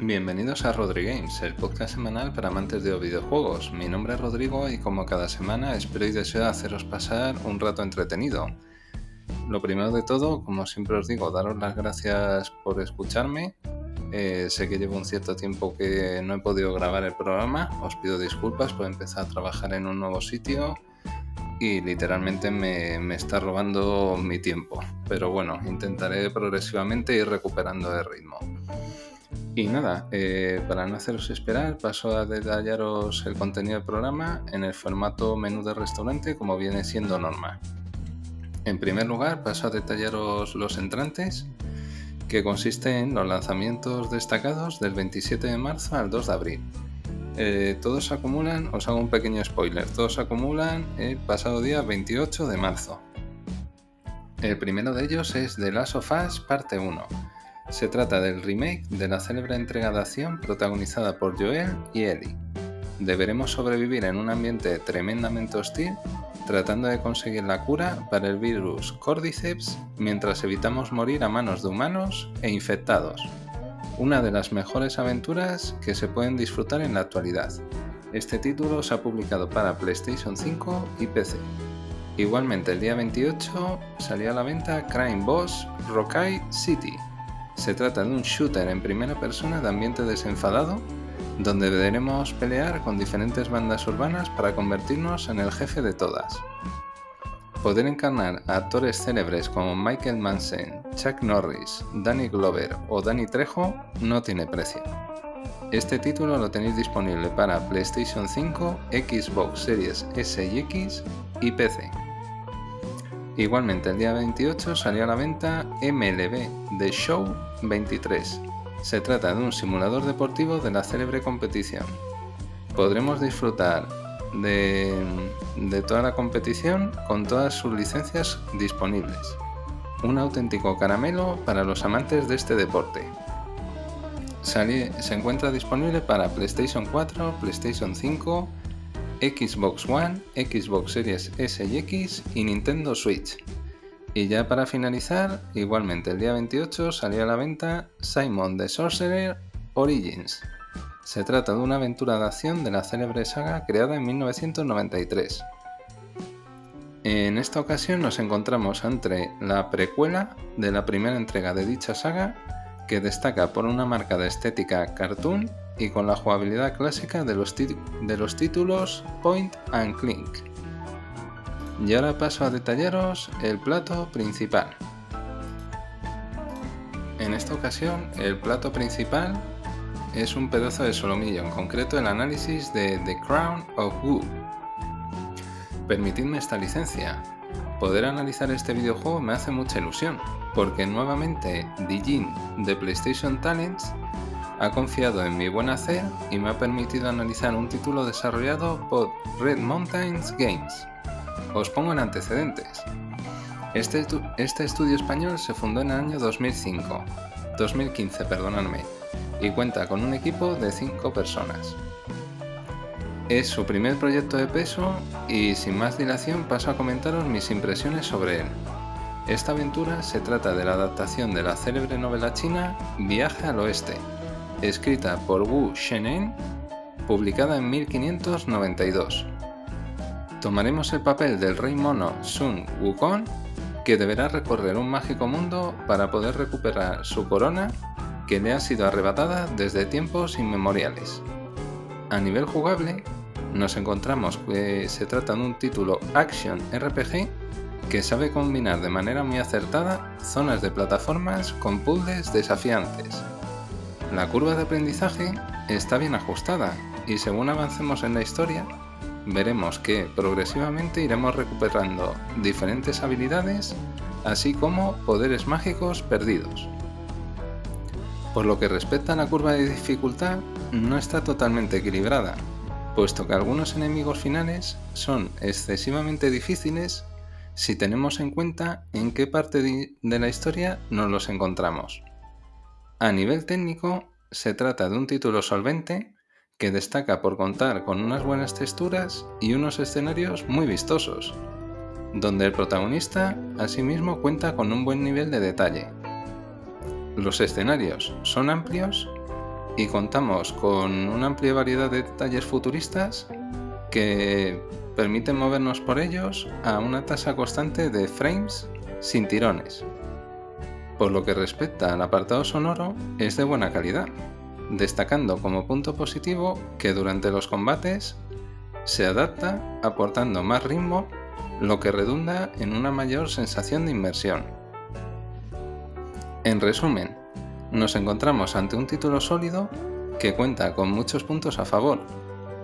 Bienvenidos a Rodri Games, el podcast semanal para amantes de videojuegos. Mi nombre es Rodrigo y como cada semana espero y deseo haceros pasar un rato entretenido. Lo primero de todo, como siempre os digo, daros las gracias por escucharme. Eh, sé que llevo un cierto tiempo que no he podido grabar el programa, os pido disculpas por empezar a trabajar en un nuevo sitio y literalmente me, me está robando mi tiempo. Pero bueno, intentaré progresivamente ir recuperando el ritmo. Y nada, eh, para no haceros esperar, paso a detallaros el contenido del programa en el formato menú de restaurante como viene siendo norma. En primer lugar, paso a detallaros los entrantes, que consiste en los lanzamientos destacados del 27 de marzo al 2 de abril. Eh, todos acumulan, os hago un pequeño spoiler, todos acumulan el pasado día 28 de marzo. El primero de ellos es The Last of Us Parte 1 se trata del remake de la célebre entrega de acción protagonizada por Joel y Ellie. Deberemos sobrevivir en un ambiente tremendamente hostil tratando de conseguir la cura para el virus Cordyceps mientras evitamos morir a manos de humanos e infectados. Una de las mejores aventuras que se pueden disfrutar en la actualidad. Este título se ha publicado para PlayStation 5 y PC. Igualmente el día 28 salió a la venta Crime Boss Rockay City, se trata de un shooter en primera persona de ambiente desenfadado, donde deberemos pelear con diferentes bandas urbanas para convertirnos en el jefe de todas. Poder encarnar a actores célebres como Michael Manson, Chuck Norris, Danny Glover o Danny Trejo no tiene precio. Este título lo tenéis disponible para PlayStation 5, Xbox Series S y X y PC. Igualmente, el día 28 salió a la venta MLB The Show 23. Se trata de un simulador deportivo de la célebre competición. Podremos disfrutar de, toda la competición con todas sus licencias disponibles. Un auténtico caramelo para los amantes de este deporte. se encuentra disponible para PlayStation 4, PlayStation 5, Xbox One, Xbox Series S y X y Nintendo Switch. Y ya para finalizar, igualmente el día 28 salió a la venta Simon the Sorcerer Origins. Se trata de una aventura de acción de la célebre saga creada en 1993. En esta ocasión nos encontramos entre la precuela de la primera entrega de dicha saga, que destaca por una marca de estética cartoon y con la jugabilidad clásica de los, de los títulos Point and Clink. Y ahora paso a detallaros el plato principal. En esta ocasión, el plato principal es un pedazo de solomillo, en concreto el análisis de The Crown of Wu. Permitidme esta licencia. Poder analizar este videojuego me hace mucha ilusión, porque nuevamente Dijin de PlayStation Talents ha confiado en mi buen hacer y me ha permitido analizar un título desarrollado por Red Mountains Games. Os pongo en antecedentes. Este, este estudio español se fundó en el año 2005, 2015, perdonadme, y cuenta con un equipo de 5 personas. Es su primer proyecto de peso y sin más dilación paso a comentaros mis impresiones sobre él. Esta aventura se trata de la adaptación de la célebre novela china Viaje al Oeste, escrita por Wu Shenen, publicada en 1592. Tomaremos el papel del rey mono Sun Wukong, que deberá recorrer un mágico mundo para poder recuperar su corona que le ha sido arrebatada desde tiempos inmemoriales. A nivel jugable, nos encontramos que se trata de un título Action RPG que sabe combinar de manera muy acertada zonas de plataformas con puzzles desafiantes la curva de aprendizaje está bien ajustada y según avancemos en la historia, veremos que progresivamente iremos recuperando diferentes habilidades, así como poderes mágicos perdidos. Por lo que respecta a la curva de dificultad, no está totalmente equilibrada, puesto que algunos enemigos finales son excesivamente difíciles si tenemos en cuenta en qué parte de la historia nos los encontramos. A nivel técnico, se trata de un título solvente que destaca por contar con unas buenas texturas y unos escenarios muy vistosos, donde el protagonista asimismo cuenta con un buen nivel de detalle. Los escenarios son amplios y contamos con una amplia variedad de detalles futuristas que permiten movernos por ellos a una tasa constante de frames sin tirones. Por lo que respecta al apartado sonoro, es de buena calidad, destacando como punto positivo que durante los combates se adapta aportando más ritmo, lo que redunda en una mayor sensación de inmersión. En resumen, nos encontramos ante un título sólido que cuenta con muchos puntos a favor,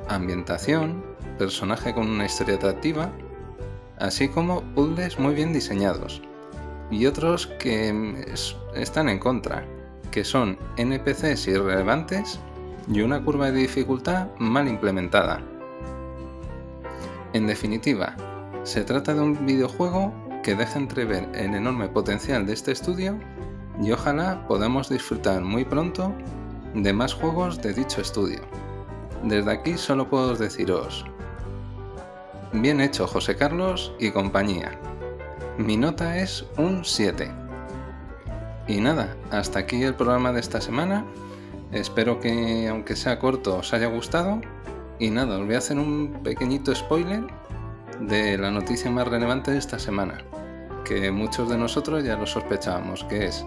ambientación, personaje con una historia atractiva, así como puzzles muy bien diseñados, y otros que están en contra, que son NPCs irrelevantes y una curva de dificultad mal implementada. En definitiva, se trata de un videojuego que deja entrever el enorme potencial de este estudio y ojalá podamos disfrutar muy pronto de más juegos de dicho estudio. Desde aquí solo puedo deciros, bien hecho José Carlos y compañía. Mi nota es un 7. Y nada, hasta aquí el programa de esta semana. Espero que aunque sea corto os haya gustado. Y nada, os voy a hacer un pequeñito spoiler de la noticia más relevante de esta semana, que muchos de nosotros ya lo sospechábamos, que es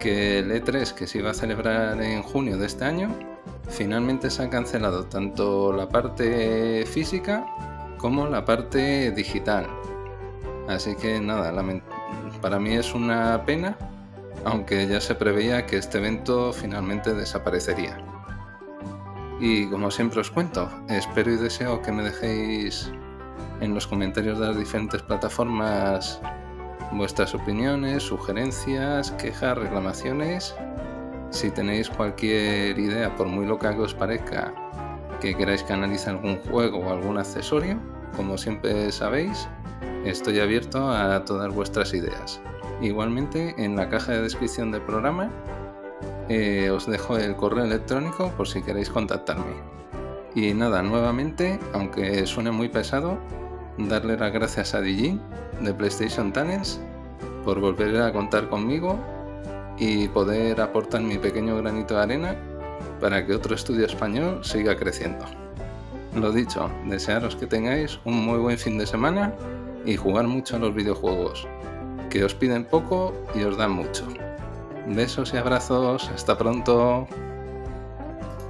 que el E3 que se iba a celebrar en junio de este año, finalmente se ha cancelado tanto la parte física como la parte digital. Así que nada, para mí es una pena, aunque ya se preveía que este evento finalmente desaparecería. Y como siempre os cuento, espero y deseo que me dejéis en los comentarios de las diferentes plataformas vuestras opiniones, sugerencias, quejas, reclamaciones. Si tenéis cualquier idea, por muy loca que os parezca, que queráis que analice algún juego o algún accesorio, como siempre sabéis, estoy abierto a todas vuestras ideas. Igualmente, en la caja de descripción del programa eh, os dejo el correo electrónico por si queréis contactarme. Y nada, nuevamente, aunque suene muy pesado, darle las gracias a Dijin de PlayStation Tunnels por volver a contar conmigo y poder aportar mi pequeño granito de arena para que otro estudio español siga creciendo. Lo dicho, desearos que tengáis un muy buen fin de semana y jugar mucho a los videojuegos, que os piden poco y os dan mucho. Besos y abrazos, hasta pronto.